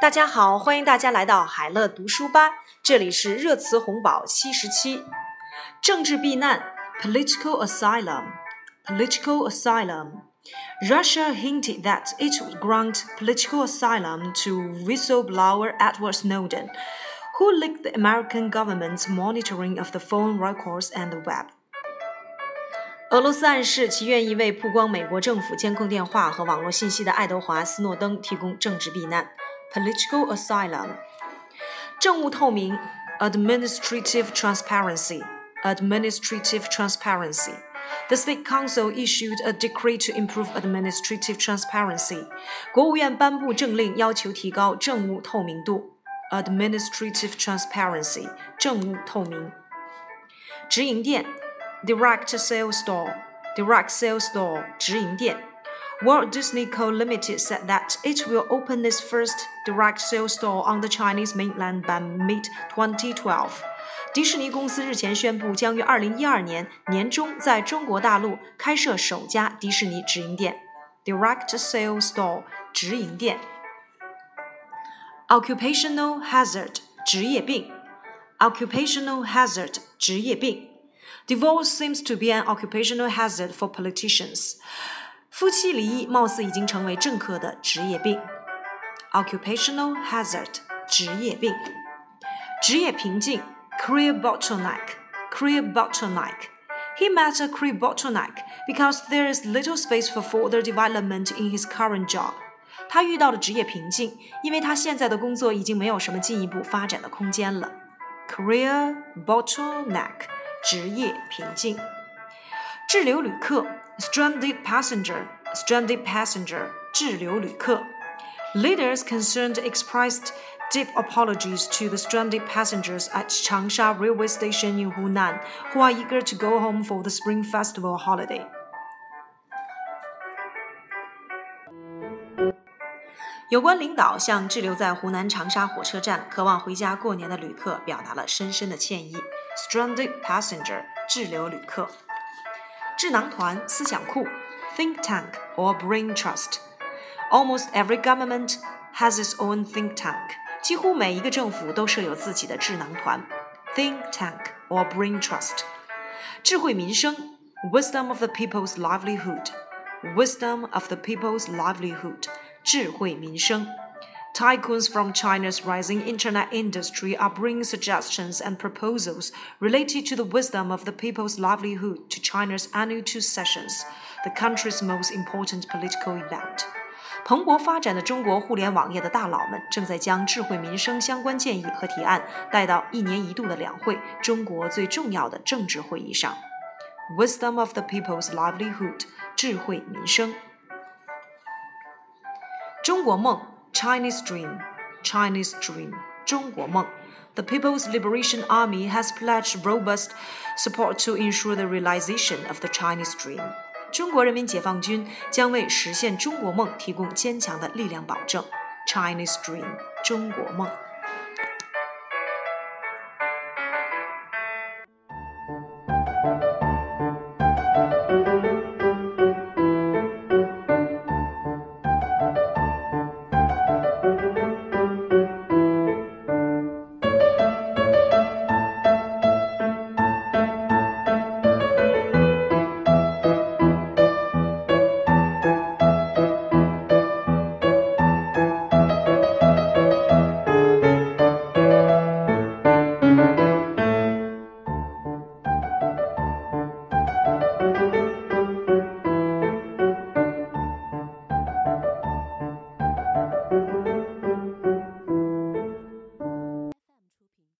大家好，欢迎大家来到海乐读书吧，这里是热词红宝七十七。政治避难 （political asylum），political asylum。Russia hinted that it would grant political asylum to whistleblower Edward Snowden, who leaked the American government's monitoring of the phone records and the web. 俄罗斯暗示其愿意为曝光美国政府监控电话和网络信息的爱德华·斯诺登提供政治避难。 political asylum. 政务透明 administrative transparency administrative transparency. The State Council issued a decree to improve administrative transparency. 国务院颁布政令，要求提高政务透明度。Administrative transparency，政务透明。直营店，direct sales store，direct sales store，直营店。 Walt Disney Co. Limited said that it will open its first direct sales store on the Chinese mainland by mid-2012. 迪士尼公司日前宣布，将于2012年年中在中国大陆开设首家迪士尼直营店 （Direct Sales Store） 直营店。Occupational hazard 职业病，Occupational hazard 职业病。Divorce seems to be an occupational hazard for politicians. 夫妻离异貌似已经成为政客的职业病，occupational hazard，职业病，职业瓶颈，career bottleneck，career bottleneck。He met a career bottleneck because there is little space for further development in his current job. 他遇到了职业瓶颈，因为他现在的工作已经没有什么进一步发展的空间了。Career bottleneck，职业瓶颈。 滞留旅客。stranded passenger, stranded passenger, 滞留旅客. Leaders concerned expressed deep apologies to the stranded passengers at Changsha railway station in Hunan, who are eager to go home for the Spring Festival holiday. 有关领导向滞留在湖南长沙火车站、渴望回家过年的旅客表达了深深的歉意。Stranded passenger，滞留旅客。 智囊团、思想库 （think tank or brain trust）。Almost every government has its own think tank。几乎每一个政府都设有自己的智囊团 （think tank or brain trust）。智慧民生 （wisdom of the people's livelihood）。wisdom of the people's livelihood。智慧民生。 Tycoons from China's rising internet industry are bringing suggestions and proposals related to the wisdom of the people's livelihood to China's annual two sessions, the country's most important political event. 蓬勃发展的中国互联网业的大佬们正在将智慧民生相关建议和提案带到一年一度的两会——中国最重要的政治会议上。Wisdom of the people's livelihood，智慧民生。中国梦。 Chinese Dream, Chinese Dream, 中国梦. The People's Liberation Army has pledged robust support to ensure the realization of the Chinese Dream. 中国人民解放军将为实现中国梦提供坚强的力量保证。Chinese Dream，中国梦。